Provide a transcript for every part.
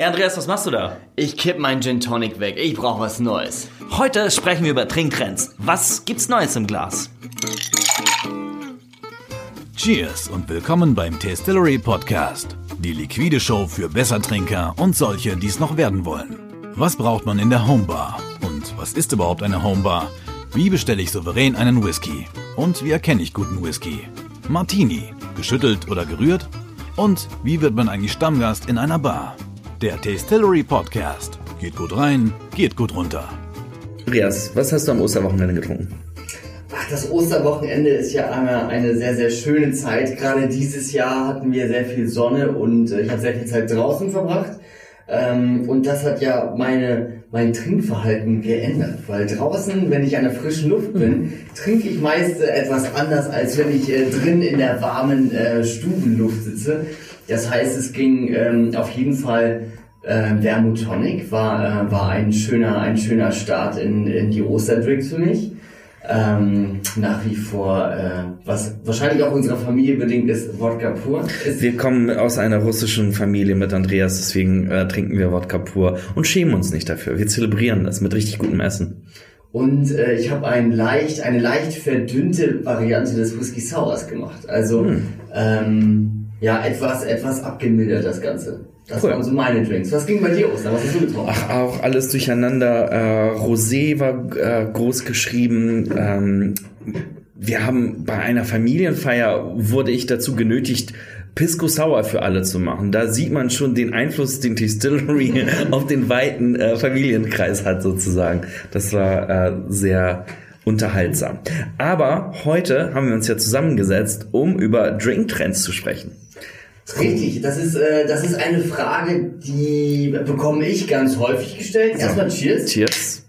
Hey Andreas, was machst du da? Ich kipp meinen Gin Tonic weg. Ich brauch was Neues. Heute sprechen wir über Trinktrends. Was gibt's Neues im Glas? Cheers und willkommen beim Tastillery Podcast. Die liquide Show für Bessertrinker und solche, die es noch werden wollen. Was braucht man in der Homebar? Und was ist überhaupt eine Homebar? Wie bestelle ich souverän einen Whisky? Und wie erkenne ich guten Whisky? Martini, geschüttelt oder gerührt? Und wie wird man eigentlich Stammgast in einer Bar? Der Tastillery Podcast. Geht gut rein, geht gut runter. Andreas, was hast du am Osterwochenende getrunken? Ach, das Osterwochenende ist ja eine, eine sehr, sehr schöne Zeit. Gerade dieses Jahr hatten wir sehr viel Sonne und äh, ich habe sehr viel Zeit draußen verbracht. Ähm, und das hat ja meine, mein Trinkverhalten geändert. Weil draußen, wenn ich an der frischen Luft bin, trinke ich meist äh, etwas anders, als wenn ich äh, drin in der warmen äh, Stubenluft sitze. Das heißt, es ging ähm, auf jeden Fall äh, Vermouth Tonic war, äh, war ein schöner, ein schöner Start in, in die Osterdrinks für mich. Ähm, nach wie vor, äh, was wahrscheinlich auch unserer Familie bedingt ist, Wodka pur. Ist Wir kommen aus einer russischen Familie mit Andreas, deswegen äh, trinken wir Wodka pur und schämen uns nicht dafür. Wir zelebrieren das mit richtig gutem Essen. Und äh, ich habe ein leicht, eine leicht verdünnte Variante des Whisky Sours gemacht. Also Hm. ähm, ja, etwas, etwas abgemildert das Ganze. Das Cool. waren so meine Drinks. Was ging bei dir aus? Was hast du getrunken? Ach, auch alles durcheinander. Äh, Rosé war äh, groß geschrieben. Ähm, wir haben bei einer Familienfeier wurde ich dazu genötigt, Pisco Sour für alle zu machen. Da sieht man schon den Einfluss, den Distillery auf den weiten äh, Familienkreis hat sozusagen. Das war äh, sehr unterhaltsam. Aber heute haben wir uns ja zusammengesetzt, um über Drinktrends zu sprechen. Richtig, das ist, äh, das ist eine Frage, die bekomme ich ganz häufig gestellt. Erstmal Cheers. Cheers.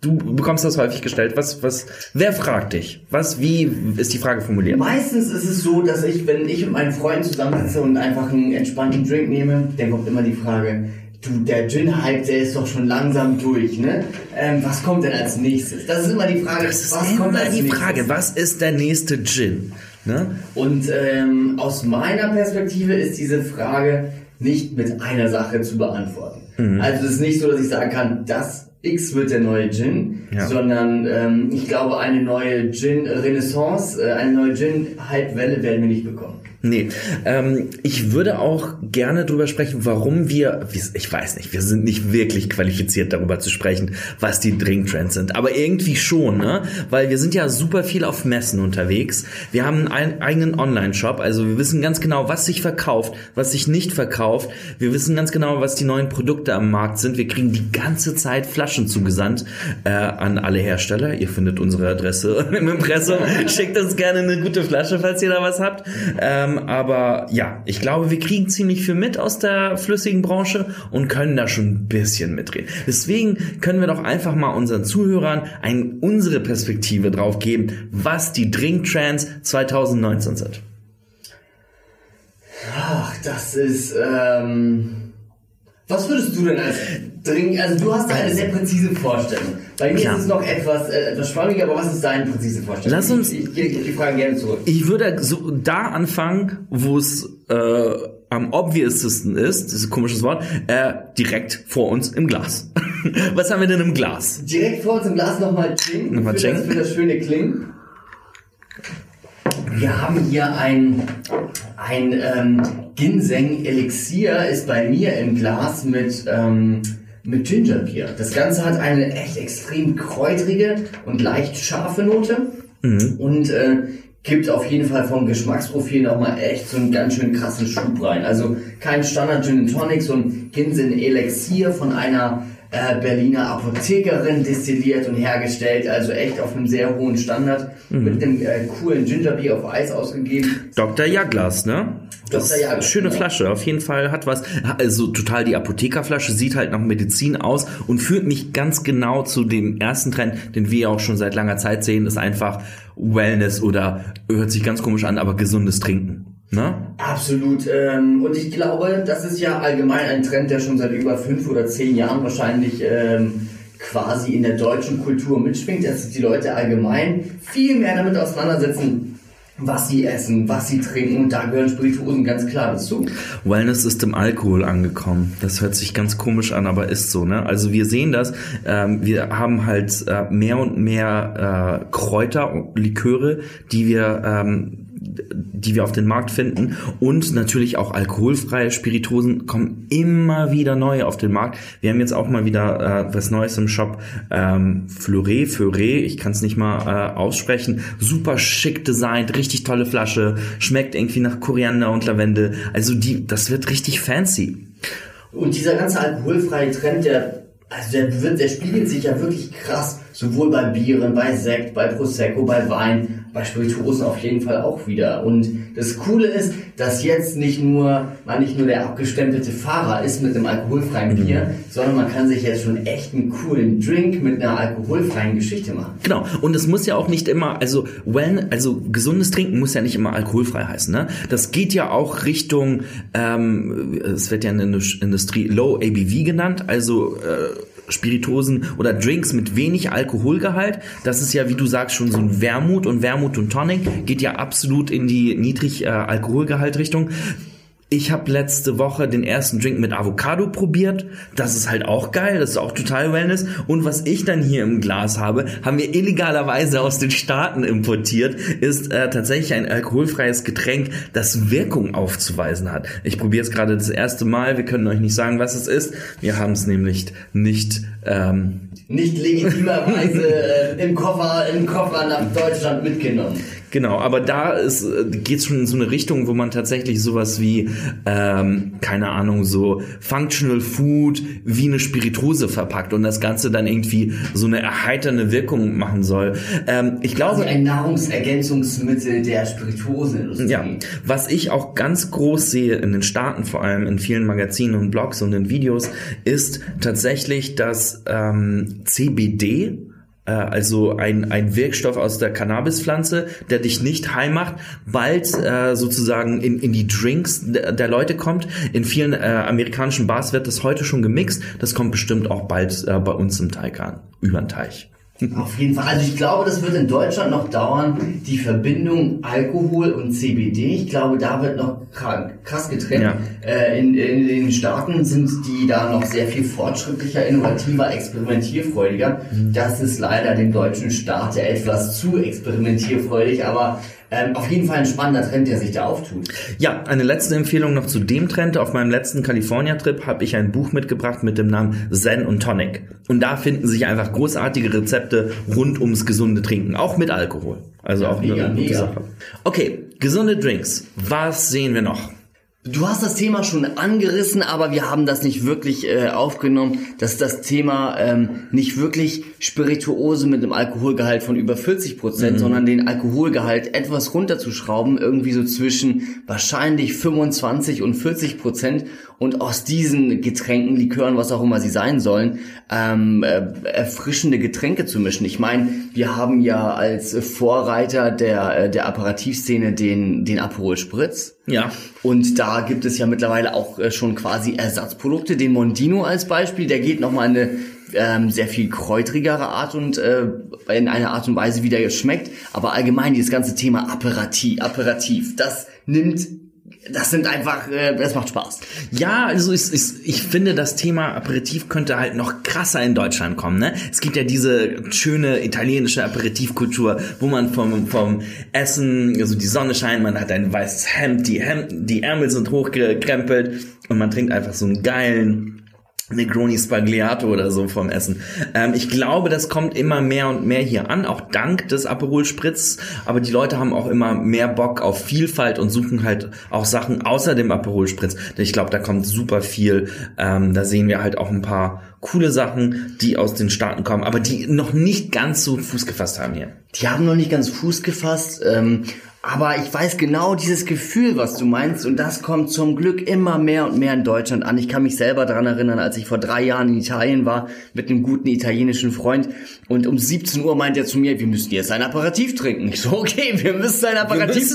Du bekommst das häufig gestellt. Was, was, wer fragt dich? Was, wie ist die Frage formuliert? Meistens ist es so, dass ich, wenn ich mit meinen Freunden zusammensitze und einfach einen entspannten Drink nehme, dann kommt immer die Frage, du, der Gin-Hype, der ist doch schon langsam durch, ne? Ähm, was kommt denn als nächstes? Das ist immer die Frage, Das ist was immer kommt als die nächstes? Frage. Was ist der nächste Gin? Ne? Und ähm, aus meiner Perspektive ist diese Frage nicht mit einer Sache zu beantworten. Mhm. Also es ist nicht so, dass ich sagen kann, das X wird der neue Gin, Ja. sondern ähm, ich glaube, eine neue Gin-Renaissance, äh, eine neue Gin-Hype-Welle werden wir nicht bekommen. Nee, ähm, ich würde auch gerne drüber sprechen, warum wir, ich weiß nicht, wir sind nicht wirklich qualifiziert darüber zu sprechen, was die Drinktrends sind, aber irgendwie schon, ne? Weil wir sind ja super viel auf Messen unterwegs. Wir haben einen eigenen Online-Shop, also wir wissen ganz genau, was sich verkauft, was sich nicht verkauft. Wir wissen ganz genau, was die neuen Produkte am Markt sind. Wir kriegen die ganze Zeit Flaschen zugesandt äh, an alle Hersteller. Ihr findet unsere Adresse im Impressum. Schickt uns gerne eine gute Flasche, falls ihr da was habt. Ähm, aber ja, ich glaube, wir kriegen ziemlich viel mit aus der flüssigen Branche und können da schon ein bisschen mitreden. Deswegen können wir doch einfach mal unseren Zuhörern ein, unsere Perspektive drauf geben, was die Drinktrends 2019 sind. Ach, das ist, ähm, was würdest du denn als Drink, also du hast eine sehr präzise Vorstellung. Bei mir Klar. ist es noch etwas, äh, etwas schwammiger, aber was ist deine präzise Vorstellung? Lass uns- Ich, ich, ich die Frage gerne zurück. Ich würde so da anfangen, wo es äh, am obvioussten ist, das ist ein komisches Wort, äh, direkt vor uns im Glas. Was haben wir denn im Glas? Direkt vor uns im Glas nochmal Ching. Nochmal für. Das, für das schöne Klingen. Wir haben hier ein, ein ähm, Ginseng-Elixier, ist bei mir im Glas mit, ähm, mit Gingerbier. Das Ganze hat eine echt extrem kräutrige und leicht scharfe Note und äh, gibt auf jeden Fall vom Geschmacksprofil nochmal echt so einen ganz schön krassen Schub rein. Also kein Standard Gin and Tonic, so ein Ginseng-Elixier von einer äh, Berliner Apothekerin destilliert und hergestellt, also echt auf einem sehr hohen Standard, mit einem äh, coolen Gingerbier auf Eis ausgegeben. Dr. Jaglas, ne? Das Dr. ist Jaglas, schöne genau. Flasche, auf jeden Fall hat was. Also total die Apothekerflasche, sieht halt nach Medizin aus und führt mich ganz genau zu dem ersten Trend, den wir auch schon seit langer Zeit sehen, ist einfach Wellness oder hört sich ganz komisch an, aber gesundes Trinken. Ne? Absolut. Ähm, und ich glaube, das ist ja allgemein ein Trend, der schon seit über fünf oder zehn Jahren wahrscheinlich ähm, quasi in der deutschen Kultur mitschwingt, dass sich die Leute allgemein viel mehr damit auseinandersetzen, was sie essen, was sie trinken und da gehören Spirituosen ganz klar dazu. Wellness ist im Alkohol angekommen. Das hört sich ganz komisch an, aber ist so. Ne? Also wir sehen das. Ähm, wir haben halt äh, mehr und mehr äh, Kräuter, Liköre, die wir ähm, die wir auf den Markt finden und natürlich auch alkoholfreie Spirituosen kommen immer wieder neue auf den Markt. Wir haben jetzt auch mal wieder äh, was Neues im Shop. Ähm, Fleuret, Fleuret, ich kann es nicht mal äh, aussprechen. Super schick designt, richtig tolle Flasche, schmeckt irgendwie nach Koriander und Lavende. Also die, das wird richtig fancy. Und dieser ganze alkoholfreie Trend, der, also der wird, der spiegelt sich ja wirklich krass, sowohl bei Bieren, bei Sekt, bei Prosecco, bei Wein, bei Spirituosen auf jeden Fall auch wieder. Und das Coole ist, dass jetzt nicht nur, man nicht nur der abgestempelte Fahrer ist mit einem alkoholfreien Mhm. Bier, sondern man kann sich jetzt schon echt einen coolen Drink mit einer alkoholfreien Geschichte machen. Genau. Und es muss ja auch nicht immer, also when, also gesundes Trinken muss ja nicht immer alkoholfrei heißen. Ne? Das geht ja auch Richtung, ähm, es wird ja in der Industrie Low ABV genannt, also äh, Spirituosen oder Drinks mit wenig Alkoholgehalt. Das ist ja, wie du sagst, schon so ein Wermut und Wermut und Tonic geht ja absolut in die niedrig äh, Alkoholgehalt Richtung. Ich habe letzte Woche den ersten Drink mit Avocado probiert. Das ist halt auch geil. Das ist auch total Wellness. Und was ich dann hier im Glas habe, haben wir illegalerweise aus den Staaten importiert, ist äh, tatsächlich ein alkoholfreies Getränk, das Wirkung aufzuweisen hat. Ich probiere es gerade das erste Mal. Wir können euch nicht sagen, was es ist. Wir haben es nämlich nicht. Ähm, Nicht legitimerweise äh, im Koffer, im Koffer nach Deutschland mitgenommen. Genau, aber da ist geht's schon in so eine Richtung, wo man tatsächlich sowas wie ähm, keine Ahnung so Functional Food wie eine Spirituose verpackt und das Ganze dann irgendwie so eine erheiternde Wirkung machen soll. Ähm, ich glaube, Also ein Nahrungsergänzungsmittel der Spirituosenindustrie. ja, was ich auch ganz groß sehe in den Staaten, vor allem in vielen Magazinen und Blogs und in Videos, ist tatsächlich, dass ähm, CBD äh, also ein, ein Wirkstoff aus der Cannabispflanze, der dich nicht high macht, bald äh, sozusagen in, in die Drinks der, der Leute kommt. In vielen äh, amerikanischen Bars wird das heute schon gemixt. Das kommt bestimmt auch bald äh, bei uns im Teig an, über den Teich. Auf jeden Fall. Also ich glaube, das wird in Deutschland noch dauern, die Verbindung Alkohol und CBD. Ich glaube, da wird noch kra- krass getrennt. Ja. Äh, in, in den Staaten sind die da noch sehr viel fortschrittlicher, innovativer, experimentierfreudiger. Das ist leider dem deutschen Staat ja etwas zu experimentierfreudig, aber ähm, auf jeden Fall ein spannender Trend, der sich da auftut. Ja, eine letzte Empfehlung noch zu dem Trend. Auf meinem letzten California-Trip habe ich ein Buch mitgebracht mit dem Namen Zen und Tonic. Und da finden sich einfach großartige Rezepte rund ums gesunde Trinken, auch mit Alkohol. Also Ja, auch mega, eine gute mega. Sache. Okay, gesunde Drinks. Was sehen wir noch? Du hast das Thema schon angerissen, aber wir haben das nicht wirklich äh, aufgenommen, dass das Thema ähm, nicht wirklich Spirituose mit einem Alkoholgehalt von über 40 Prozent, sondern den Alkoholgehalt etwas runterzuschrauben, irgendwie so zwischen wahrscheinlich 25 und 40 Prozent und aus diesen Getränken, Likören, was auch immer sie sein sollen, ähm, äh, erfrischende Getränke zu mischen. Ich meine, wir haben ja als Vorreiter der, äh, der Aperitivszene den, den Aperol Spritz. Ja. Und da gibt es ja mittlerweile auch äh, schon quasi Ersatzprodukte. Den Mondino als Beispiel, der geht nochmal eine ähm, sehr viel kräutrigere Art und äh, in einer Art und Weise, wie der schmeckt. Aber allgemein dieses ganze Thema Aperitif, Aperitif, das nimmt, das sind einfach, äh, das macht Spaß. Ja, also ich, ich, ich finde, das Thema Aperitif könnte halt noch krasser in Deutschland kommen. Ne? Es gibt ja diese schöne italienische Aperitivkultur, wo man vom, vom Essen, also die Sonne scheint, man hat ein weißes Hemd, die, Hemd, die Ärmel sind hochgekrempelt und man trinkt einfach so einen geilen Negroni Spagliato oder so vom Essen. Ähm, ich glaube, das kommt immer mehr und mehr hier an, auch dank des Aperol Spritz. Aber die Leute haben auch immer mehr Bock auf Vielfalt und suchen halt auch Sachen außer dem Aperol Spritz. Denn ich glaube, da kommt super viel. Ähm, da sehen wir halt auch ein paar coole Sachen, die aus den Staaten kommen, aber die noch nicht ganz so Fuß gefasst haben hier. Die haben noch nicht ganz Fuß gefasst, ähm, aber ich weiß genau dieses Gefühl, was du meinst, und das kommt zum Glück immer mehr und mehr in Deutschland an. Ich kann mich selber daran erinnern, als ich vor drei Jahren in Italien war mit einem guten italienischen Freund und um 17 Uhr meint er zu mir, wir müssen jetzt ein Aperitif trinken. Ich so, okay, wir müssen ein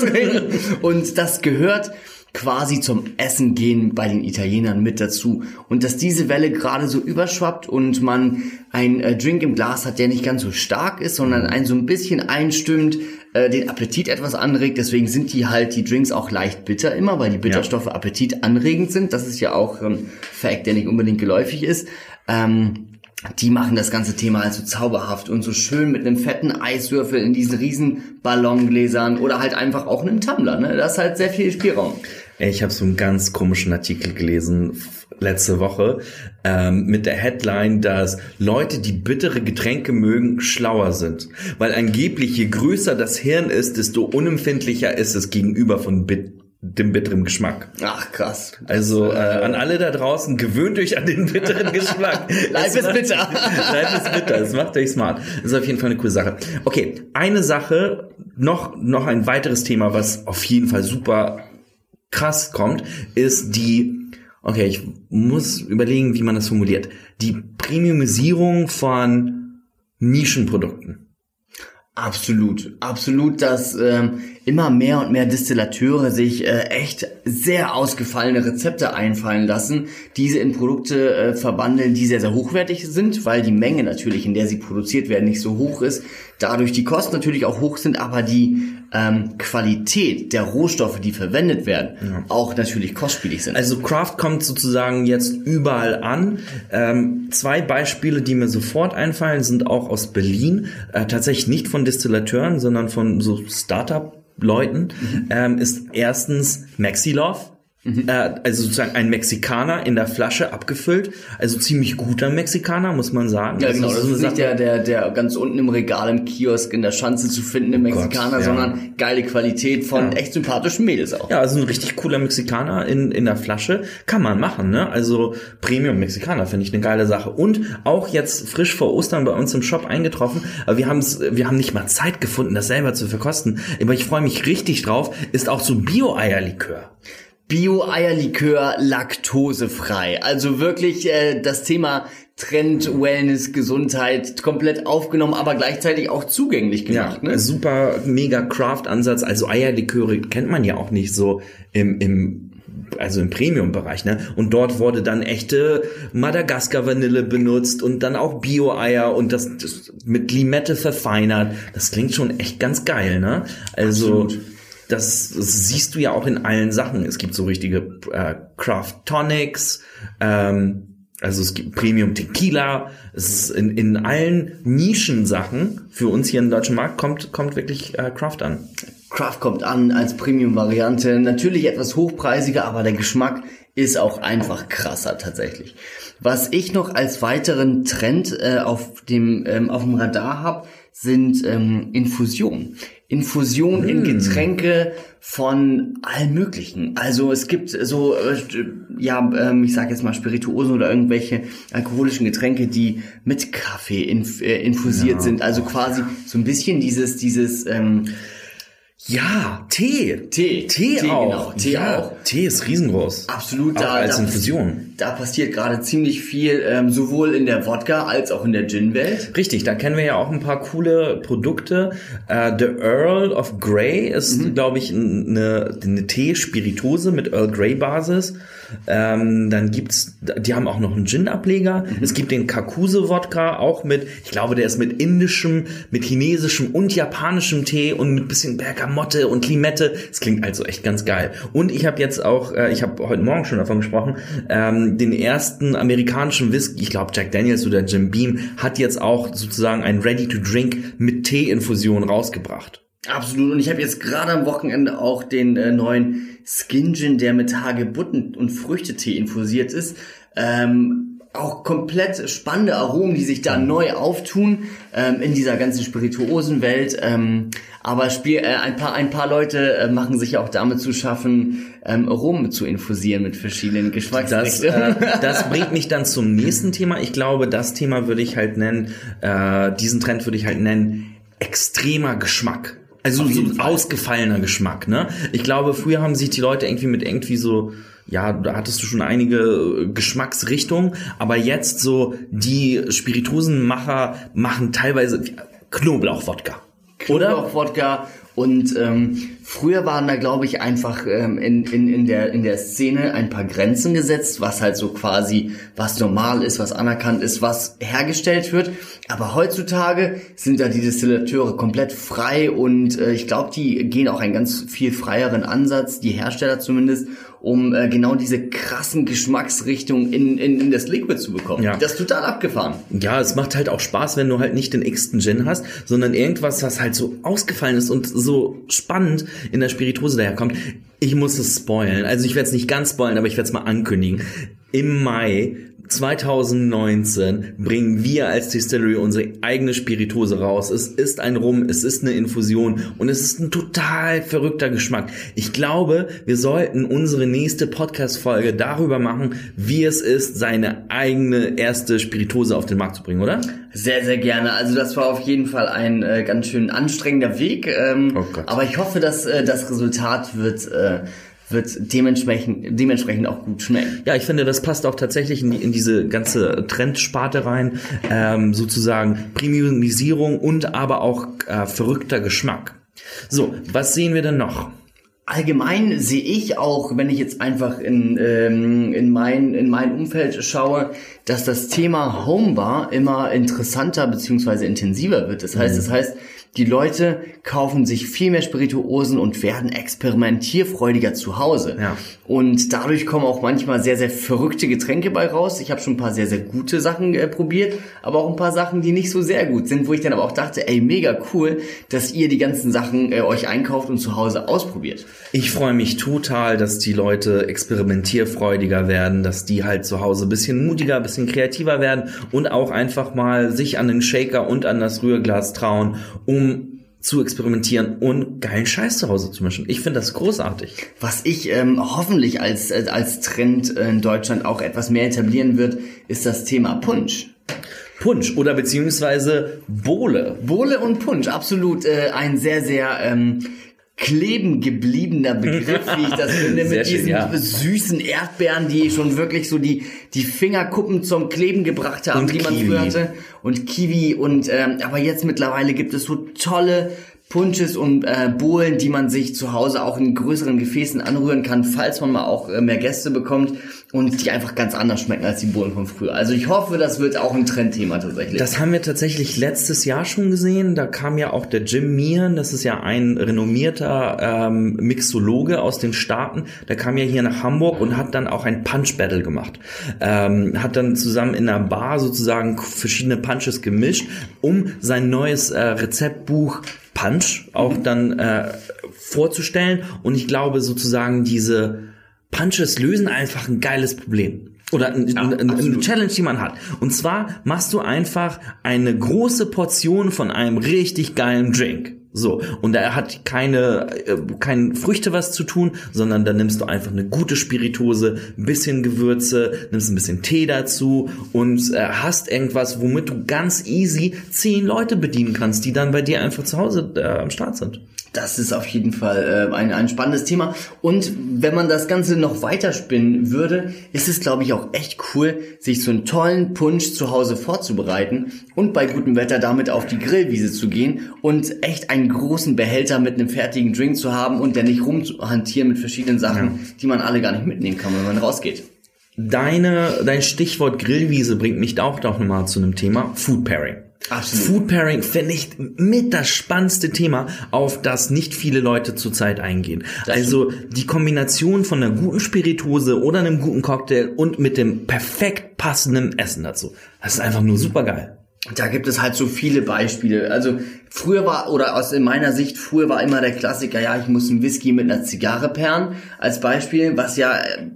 müssen. trinken. Und das gehört quasi zum Essen gehen bei den Italienern mit dazu. Und dass diese Welle gerade so überschwappt und man ein äh, Drink im Glas hat, der nicht ganz so stark ist, sondern einen so ein bisschen einstimmt, äh, den Appetit etwas anregt. Deswegen sind die halt die Drinks auch leicht bitter immer, weil die Bitterstoffe Appetit anregend sind. Das ist ja auch ein Fact, der nicht unbedingt geläufig ist. Ähm, die machen das ganze Thema also zauberhaft und so schön mit einem fetten Eiswürfel in diesen riesen Ballongläsern oder halt einfach auch einem Tumbler. Ne? Da ist halt sehr viel Spielraum. Ey, Ich habe so einen ganz komischen Artikel gelesen letzte Woche ähm, mit der Headline, dass Leute, die bittere Getränke mögen, schlauer sind. Weil angeblich je größer das Hirn ist, desto unempfindlicher ist es gegenüber von bit dem bitteren Geschmack. Ach krass. Also äh, an alle da draußen, gewöhnt euch an den bitteren Geschmack. Life Es is macht- bitter. Life is bitter, das macht euch smart. Das ist auf jeden Fall eine coole Sache. Okay, eine Sache, noch, noch ein weiteres Thema, was auf jeden Fall super krass kommt, ist die, okay, ich muss überlegen, wie man das formuliert, die Premiumisierung von Nischenprodukten. Absolut, absolut, dass ähm, immer mehr und mehr Distillateure sich äh, echt sehr ausgefallene Rezepte einfallen lassen, diese in Produkte äh, verwandeln, die sehr, sehr hochwertig sind, weil die Menge natürlich, in der sie produziert werden, nicht so hoch ist, dadurch die Kosten natürlich auch hoch sind, aber die ähm, Qualität der Rohstoffe, die verwendet werden, auch natürlich kostspielig sind. Also Craft kommt sozusagen jetzt überall an. Ähm, zwei Beispiele, die mir sofort einfallen, sind auch aus Berlin. Äh, tatsächlich nicht von Distillateuren, sondern von so Startup-Leuten. Ähm, ist erstens Maxilove. Äh, also sozusagen ein Mexikaner in der Flasche abgefüllt. Also ziemlich guter Mexikaner, muss man sagen. Ja, Also genau. Das ist nicht der, der, der ganz unten im Regal im Kiosk in der Schanze zu finden, im Mexikaner, ja. sondern geile Qualität von echt sympathischen Mädels auch. Ja, also ein richtig cooler Mexikaner in, in der Flasche. Kann man machen, ne? Also Premium Mexikaner finde ich eine geile Sache. Und auch jetzt frisch vor Ostern bei uns im Shop eingetroffen. Aber wir haben es, wir haben nicht mal Zeit gefunden, das selber zu verkosten. Aber ich freue mich richtig drauf, ist auch so Bio-Eierlikör. Bio-Eierlikör laktosefrei. Also wirklich äh, das Thema Trend, Wellness, Gesundheit komplett aufgenommen, aber gleichzeitig auch zugänglich gemacht. Ja, ne? super mega Craft-Ansatz. Also Eierliköre kennt man ja auch nicht so im, im also im Premium-Bereich, ne? Und dort wurde dann echte Madagaskar-Vanille benutzt und dann auch Bio-Eier und das, das mit Limette verfeinert. Das klingt schon echt ganz geil, ne? Also Absolut. Das, das siehst du ja auch in allen Sachen. Es gibt so richtige äh, Craft Tonics, ähm, also es gibt Premium Tequila. Es ist in, in allen Nischensachen für uns hier im deutschen Markt kommt kommt wirklich äh, Craft an. Craft kommt an als Premium-Variante. Natürlich etwas hochpreisiger, aber der Geschmack ist auch einfach krasser tatsächlich. Was ich noch als weiteren Trend äh, auf dem ähm, auf dem Radar habe, sind ähm, Infusionen. Infusion in Getränke von allen möglichen. Also es gibt so, äh, ja, ähm, ich sage jetzt mal Spirituosen oder irgendwelche alkoholischen Getränke, die mit Kaffee inf äh, infusiert sind. Also quasi so ein bisschen dieses, dieses ähm, Ja, Tee. Tee. Tee, Tee, auch. genau. Tee ja, auch. Tee ist riesengroß. Absolut, Auch da, als da, Infusion. Da passiert gerade ziemlich viel, ähm, sowohl in der Wodka als auch in der Gin-Welt. Richtig, da kennen wir ja auch ein paar coole Produkte. Äh, The Earl of Grey ist, Mhm. glaube ich, eine, eine Tee-Spiritose mit Earl Grey Basis. Ähm, dann gibt's, die haben auch noch einen Gin-Ableger. Mhm. Es gibt den Kakuse-Wodka, auch mit, ich glaube, der ist mit indischem, mit chinesischem und japanischem Tee und mit bisschen Bergamotte und Limette. Das klingt also echt ganz geil. Und ich habe jetzt auch, äh, ich habe heute Morgen schon davon gesprochen, ähm, den ersten amerikanischen Whisky, ich glaube Jack Daniels oder Jim Beam, hat jetzt auch sozusagen ein Ready-to-Drink mit Tee-Infusion rausgebracht. Absolut. Und ich habe jetzt gerade am Wochenende auch den äh, neuen Skin Gin, der mit Hagebutten und Früchtetee infusiert ist. Ähm, auch komplett spannende Aromen, die sich da neu auftun ähm, in dieser ganzen Spirituosenwelt. Ähm, aber Spiel, äh, ein paar ein paar Leute äh, machen sich auch damit zu schaffen, ähm, Rum zu infusieren mit verschiedenen Das, Geschmacksrichtungen. äh, das bringt mich dann zum nächsten Thema. Ich glaube, das Thema würde ich halt nennen, äh, diesen Trend würde ich halt nennen, extremer Geschmack. Also so Fall. ausgefallener Geschmack, ne? Ich glaube, früher haben sich die Leute irgendwie mit irgendwie so, ja, da hattest du schon einige äh, Geschmacksrichtungen, aber jetzt so die Spirituosenmacher machen teilweise Knoblauchwodka. Knoblauchwodka Und ähm, früher waren da, glaube ich, einfach ähm, in, in, in, der, in der Szene ein paar Grenzen gesetzt, was halt so quasi, was normal ist, was anerkannt ist, was hergestellt wird. Aber heutzutage sind da die Destillateure komplett frei und äh, ich glaube, die gehen auch einen ganz viel freieren Ansatz, die Hersteller zumindest, um äh, genau diese krassen Geschmacksrichtungen in, in, in das Liquid zu bekommen. Ja. Das ist total abgefahren. Ja, es macht halt auch Spaß, wenn du halt nicht den x-ten Gin hast, sondern irgendwas, was halt so ausgefallen ist und so spannend in der Spiritose daherkommt. Ich muss es spoilen. Also ich werde es nicht ganz spoilen, aber ich werde es mal ankündigen. Im Mai 2019 bringen wir als Distillery unsere eigene Spiritose raus. Es ist ein Rum, es ist eine Infusion und es ist ein total verrückter Geschmack. Ich glaube, wir sollten unsere nächste Podcast-Folge darüber machen, wie es ist, seine eigene erste Spiritose auf den Markt zu bringen, oder? Sehr, sehr gerne. Also das war auf jeden Fall ein äh, ganz schön anstrengender Weg. Ähm, Oh aber ich hoffe, dass äh, das Resultat wird, äh, wird dementsprechend, dementsprechend auch gut schmecken. Ja, ich finde, das passt auch tatsächlich in, die, in diese ganze Trendsparte rein, ähm, sozusagen Premiumisierung und aber auch äh, verrückter Geschmack. So, was sehen wir denn noch? Allgemein sehe ich auch, wenn ich jetzt einfach in, ähm, in, mein, in mein Umfeld schaue, dass das Thema Homebar immer interessanter beziehungsweise intensiver wird. Das heißt, das heißt, die Leute kaufen sich viel mehr Spirituosen und werden experimentierfreudiger zu Hause. Ja. Und dadurch kommen auch manchmal sehr, sehr verrückte Getränke bei raus. Ich habe schon ein paar sehr, sehr gute Sachen äh, probiert, aber auch ein paar Sachen, die nicht so sehr gut sind, wo ich dann aber auch dachte, ey, mega cool, dass ihr die ganzen Sachen äh, euch einkauft und zu Hause ausprobiert. Ich freue mich total, dass die Leute experimentierfreudiger werden, dass die halt zu Hause ein bisschen mutiger, ein bisschen kreativer werden und auch einfach mal sich an den Shaker und an das Rührglas trauen, um zu experimentieren und geilen Scheiß zu Hause zu mischen. Ich finde das großartig. Was ich ähm, hoffentlich als, äh, als Trend in Deutschland auch etwas mehr etablieren wird, ist das Thema Punsch. Punsch oder beziehungsweise Bowle. Bohle und Punsch, absolut äh, ein sehr, sehr ähm, kleben gebliebener Begriff, wie ich das finde, mit schön, diesen ja. süßen Erdbeeren, die schon wirklich so die, die Fingerkuppen zum Kleben gebracht haben, Und die man Kiwi. früher hatte. Und Kiwi und ähm, aber jetzt mittlerweile gibt es so tolle Punches und äh, Bohlen, die man sich zu Hause auch in größeren Gefäßen anrühren kann, falls man mal auch äh, mehr Gäste bekommt und die einfach ganz anders schmecken als die Bohlen von früher. Also ich hoffe, das wird auch ein Trendthema tatsächlich. Das haben wir tatsächlich letztes Jahr schon gesehen. Da kam ja auch der Jim Meehan, das ist ja ein renommierter ähm, Mixologe aus den Staaten. Der kam ja hier nach Hamburg und hat dann auch ein Punch Battle gemacht. Ähm, hat dann zusammen in einer Bar sozusagen verschiedene Punches gemischt, um sein neues äh, Rezeptbuch Punch auch dann äh, vorzustellen. Und ich glaube sozusagen diese Punches lösen einfach ein geiles Problem. Oder ein, ein, eine Challenge, die man hat. Und zwar machst du einfach eine große Portion von einem richtig geilen Drink. So, und er hat keine, äh, keine Früchte was zu tun, sondern da nimmst du einfach eine gute Spirituose, ein bisschen Gewürze, nimmst ein bisschen Tee dazu und äh, hast irgendwas, womit du ganz easy zehn Leute bedienen kannst, die dann bei dir einfach zu Hause äh, am Start sind. Das ist auf jeden Fall äh, ein, ein spannendes Thema. Und wenn man das Ganze noch weiterspinnen würde, ist es, glaube ich, auch echt cool, sich so einen tollen Punsch zu Hause vorzubereiten und bei gutem Wetter damit auf die Grillwiese zu gehen und echt einen großen Behälter mit einem fertigen Drink zu haben und der nicht rumhantieren mit verschiedenen Sachen, die man alle gar nicht mitnehmen kann, wenn man rausgeht. Deine, dein Stichwort Grillwiese bringt mich auch noch mal zu einem Thema Food Pairing. Absolut. Food Pairing finde ich mit das spannendste Thema, auf das nicht viele Leute zurzeit eingehen. also die Kombination von einer guten Spiritose oder einem guten Cocktail und mit dem perfekt passenden Essen dazu. Das ist einfach nur super geil. Da gibt es halt so viele Beispiele. Also früher war, oder aus in meiner Sicht, früher war immer der Klassiker, ja, ich muss einen Whisky mit einer Zigarre pairen, als Beispiel, was ja äh,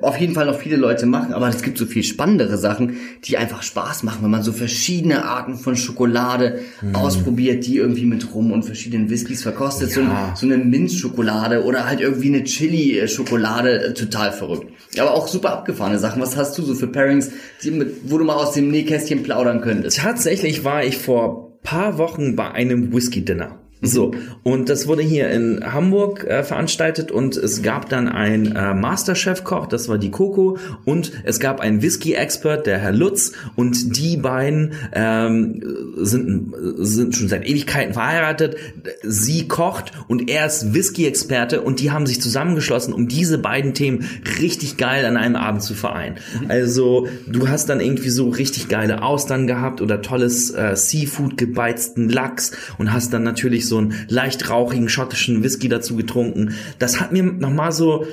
auf jeden Fall noch viele Leute machen, aber es gibt so viel spannendere Sachen, die einfach Spaß machen, wenn man so verschiedene Arten von Schokolade ausprobiert, die irgendwie mit Rum und verschiedenen Whiskys verkostet, so, Ja. so eine Minzschokolade oder halt irgendwie eine Chili-Schokolade, äh, total verrückt. Aber auch super abgefahrene Sachen. Was hast du so für Pairings, mit, wo du mal aus dem Nähkästchen plaudern könntest? Tatsächlich war ich vor paar Wochen bei einem Whisky-Dinner. So, und das wurde hier in Hamburg äh, veranstaltet und es gab dann einen äh, Masterchef-Koch, das war die Coco, und es gab einen Whisky-Expert, der Herr Lutz, und die beiden ähm, sind, sind schon seit Ewigkeiten verheiratet. Sie kocht und er ist Whisky-Experte und die haben sich zusammengeschlossen, um diese beiden Themen richtig geil an einem Abend zu vereinen. Also du hast dann irgendwie so richtig geile Austern gehabt oder tolles äh, Seafood, gebeizten Lachs und hast dann natürlich so einen leicht rauchigen schottischen Whisky dazu getrunken. Das hat mir nochmal so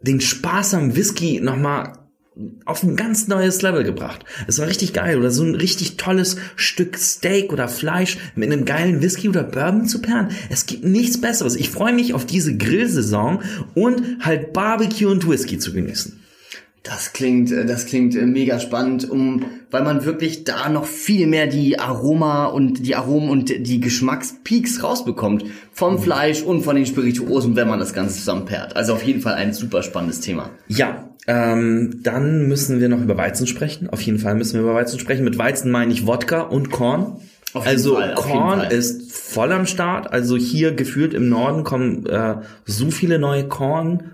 den Spaß am Whisky nochmal auf ein ganz neues Level gebracht. Es war richtig geil. Oder so ein richtig tolles Stück Steak oder Fleisch mit einem geilen Whisky oder Bourbon zu perren. Es gibt nichts Besseres. Ich freue mich auf diese Grillsaison und halt Barbecue und Whisky zu genießen. Das klingt, äh, das klingt äh, mega spannend, um, weil man wirklich da noch viel mehr die Aroma und die Aromen und die Geschmackspeaks rausbekommt vom Fleisch und von den Spirituosen, wenn man das Ganze zusammen pairt. Also auf jeden Fall ein super spannendes Thema. Ja, ähm, dann müssen wir noch über Weizen sprechen. Auf jeden Fall müssen wir über Weizen sprechen. Mit Weizen meine ich Wodka und Korn. Auf jeden also Fall, Korn ist voll am Start. Also hier gefühlt im Norden kommen äh, so viele neue Korn,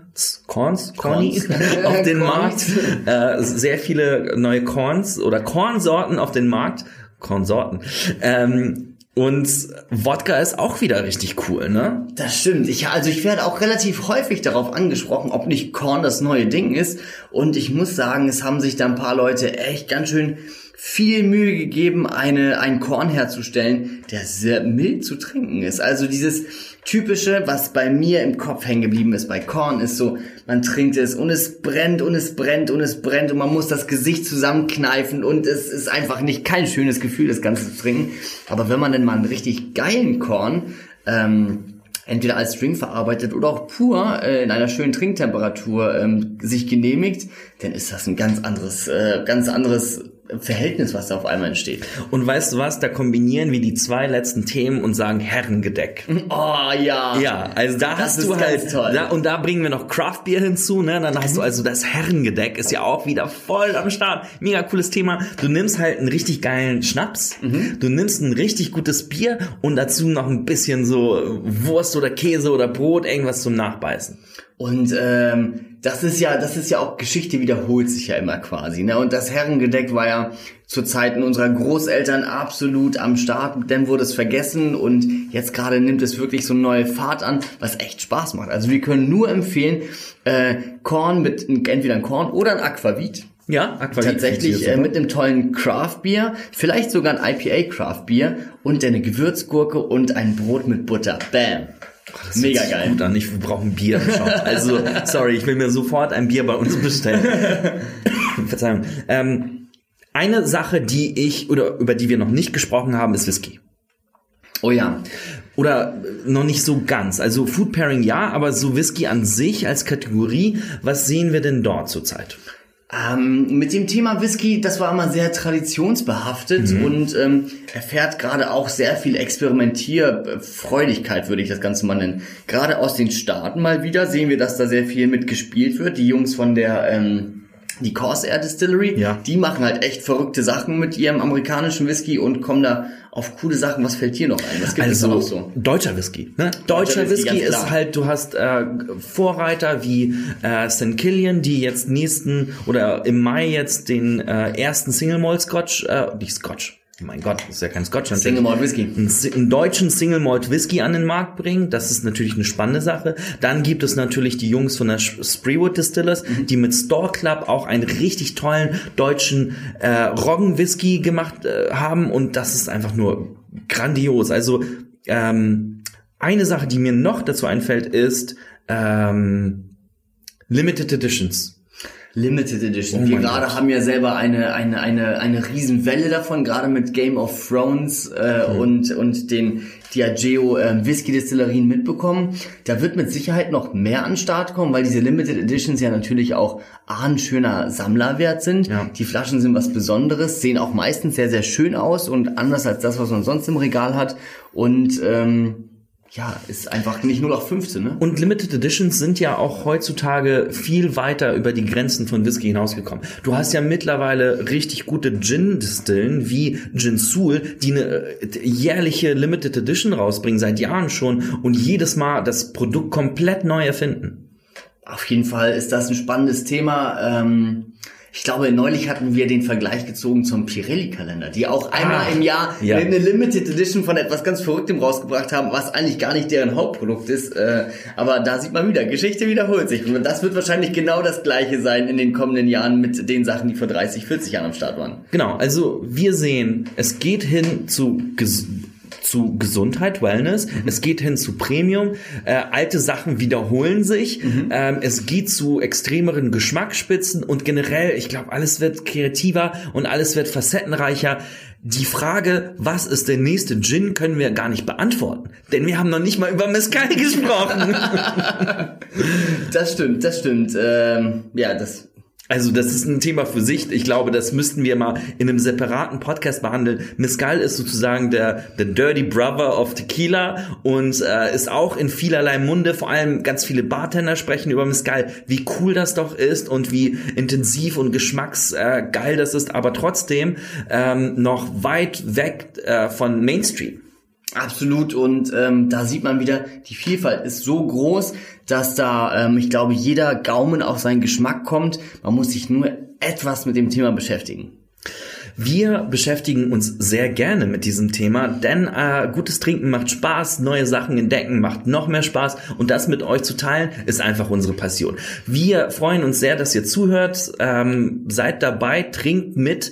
Korns, Korni Korns. auf den. Markt. Äh, sehr viele neue Korns oder Kornsorten auf den Markt. Kornsorten. Ähm, und Wodka ist auch wieder richtig cool, ne? Das stimmt. Ich, also ich werde auch relativ häufig darauf angesprochen, ob nicht Korn das neue Ding ist. Und ich muss sagen, es haben sich da ein paar Leute echt ganz schön viel Mühe gegeben, eine, einen Korn herzustellen, der sehr mild zu trinken ist. Also dieses typische, was bei mir im Kopf hängen geblieben ist bei Korn, ist so, man trinkt es und es brennt und es brennt und es brennt und man muss das Gesicht zusammenkneifen und es ist einfach nicht kein schönes Gefühl, das Ganze zu trinken. Aber wenn man denn mal einen richtig geilen Korn, ähm, entweder als Drink verarbeitet oder auch pur äh, in einer schönen Trinktemperatur ähm, sich genehmigt, dann ist das ein ganz anderes, äh, ganz anderes Verhältnis, was da auf einmal entsteht. Und weißt du was, da kombinieren wir die zwei letzten Themen und sagen Herrengedeck. Oh ja. Ja, also da Das hast ist du halt. Da, und da bringen wir noch Craft Beer hinzu, ne? Dann hast du also das Herrengedeck ist ja auch wieder voll am Start. Mega cooles Thema. Du nimmst halt einen richtig geilen Schnaps, Mhm. du nimmst ein richtig gutes Bier und dazu noch ein bisschen so Wurst oder Käse oder Brot, irgendwas zum Nachbeißen. Und ähm, das ist ja, das ist ja auch Geschichte wiederholt sich ja immer quasi. Ne? Und das Herrengedeck war ja zu Zeiten unserer Großeltern absolut am Start. Dann wurde es vergessen und jetzt gerade nimmt es wirklich so eine neue Fahrt an, was echt Spaß macht. Also wir können nur empfehlen, äh, Korn mit entweder ein Korn oder ein Aquavit. Ja, Aquavit Tatsächlich äh, mit einem tollen Craft Beer, vielleicht sogar ein IPA Craft Beer und eine Gewürzgurke und ein Brot mit Butter. Bam. Das Mega geil. Gut an, ich brauche ein Bier im Shop. Also, sorry, ich will mir sofort ein Bier bei uns bestellen. Verzeihung. Ähm, eine Sache, die ich oder über die wir noch nicht gesprochen haben, ist Whisky. Oh ja. Oder äh, noch nicht so ganz. Also Food Pairing ja, aber so Whisky an sich als Kategorie, was sehen wir denn dort zurzeit? Ähm, mit dem Thema Whisky, das war immer sehr traditionsbehaftet und ähm, erfährt gerade auch sehr viel Experimentierfreudigkeit, würde ich das Ganze mal nennen. Gerade aus den Staaten mal wieder sehen wir, dass da sehr viel mitgespielt wird. Die Jungs von der ähm, die Corsair Distillery, Ja. die machen halt echt verrückte Sachen mit ihrem amerikanischen Whisky und kommen da auf coole Sachen. Was fällt dir noch ein? Was gibt es Also noch so? deutscher Whisky. Ne? Deutscher, Deutscher Whisky, Whisky, ist halt, du hast äh, Vorreiter wie äh, St. Killian, die jetzt nächsten oder im Mai jetzt den äh, ersten Single Malt Scotch, äh, nicht Scotch, mein Gott, das ist ja kein Scotch, Single Malt Whisky. einen, einen deutschen Single Malt Whisky an den Markt bringen. Das ist natürlich eine spannende Sache. Dann gibt es natürlich die Jungs von der Spreewood Distillers, die mit Store Club auch einen richtig tollen deutschen äh, Roggen Whisky gemacht äh, haben und das ist einfach nur grandios. Also ähm, eine Sache, die mir noch dazu einfällt, ist ähm, Limited Editions. Limited Edition. Oh Wir gerade Gott. haben ja selber eine, eine, eine, eine Riesenwelle davon, gerade mit Game of Thrones äh, Mhm. und, und den Diageo äh, Whisky Destillerien mitbekommen. Da wird mit Sicherheit noch mehr an Start kommen, weil diese Limited Editions ja natürlich auch A, ein schöner Sammlerwert sind. Ja. Die Flaschen sind was Besonderes, sehen auch meistens sehr, sehr schön aus und anders als das, was man sonst im Regal hat. Und ähm, ja, ist einfach nicht nur noch 15, ne? Und Limited Editions sind ja auch heutzutage viel weiter über die Grenzen von Whisky hinausgekommen. Du hast ja mittlerweile richtig gute Gin-Distillen wie Gin Soul, die eine äh, jährliche Limited Edition rausbringen, seit Jahren schon und jedes Mal das Produkt komplett neu erfinden. Auf jeden Fall ist das ein spannendes Thema. Ähm ich glaube, neulich hatten wir den Vergleich gezogen zum Pirelli-Kalender, die auch einmal Ah, im Jahr ja. eine Limited Edition von etwas ganz Verrücktem rausgebracht haben, was eigentlich gar nicht deren Hauptprodukt ist. Äh, aber da sieht man wieder, Geschichte wiederholt sich. Und das wird wahrscheinlich genau das gleiche sein in den kommenden Jahren mit den Sachen, die vor 30, 40 Jahren am Start waren. Genau, also wir sehen, es geht hin zu ges zu Gesundheit, Wellness, es geht hin zu Premium, äh, alte Sachen wiederholen sich, ähm, es geht zu extremeren Geschmacksspitzen und generell, ich glaube, alles wird kreativer und alles wird facettenreicher. Die Frage, was ist der nächste Gin, können wir gar nicht beantworten, denn wir haben noch nicht mal über Mezcal gesprochen. Das stimmt, das stimmt. Ähm, ja, das Also das ist ein Thema für sich. Ich glaube, das müssten wir mal in einem separaten Podcast behandeln. Mezcal ist sozusagen der, der Dirty Brother of Tequila und äh, ist auch in vielerlei Munde. Vor allem ganz viele Bartender sprechen über Mezcal, wie cool das doch ist und wie intensiv und geschmacksgeil äh, das ist, aber trotzdem ähm, noch weit weg äh, von Mainstream. Absolut und ähm, da sieht man wieder, die Vielfalt ist so groß, dass da, ähm, ich glaube, jeder Gaumen auf seinen Geschmack kommt. Man muss sich nur etwas mit dem Thema beschäftigen. Wir beschäftigen uns sehr gerne mit diesem Thema, denn äh, gutes Trinken macht Spaß, neue Sachen entdecken macht noch mehr Spaß und das mit euch zu teilen ist einfach unsere Passion. Wir freuen uns sehr, dass ihr zuhört, ähm, seid dabei, trinkt mit.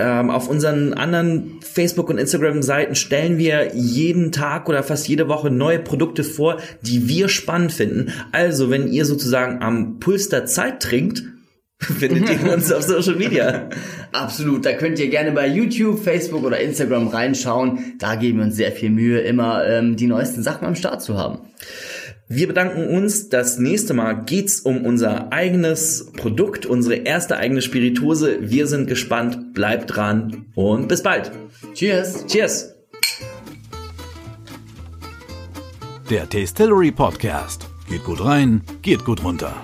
Ähm, auf unseren anderen Facebook- und Instagram-Seiten stellen wir jeden Tag oder fast jede Woche neue Produkte vor, die wir spannend finden. Also, wenn ihr sozusagen am Puls der Zeit trinkt, findet ihr uns auf Social Media. Absolut, da könnt ihr gerne bei YouTube, Facebook oder Instagram reinschauen. Da geben wir uns sehr viel Mühe, immer ähm, die neuesten Sachen am Start zu haben. Wir bedanken uns. Das nächste Mal geht's um unser eigenes Produkt, unsere erste eigene Spirituose. Wir sind gespannt. Bleibt dran und bis bald. Cheers! Cheers! Der Tastillery Podcast. Geht gut rein, geht gut runter.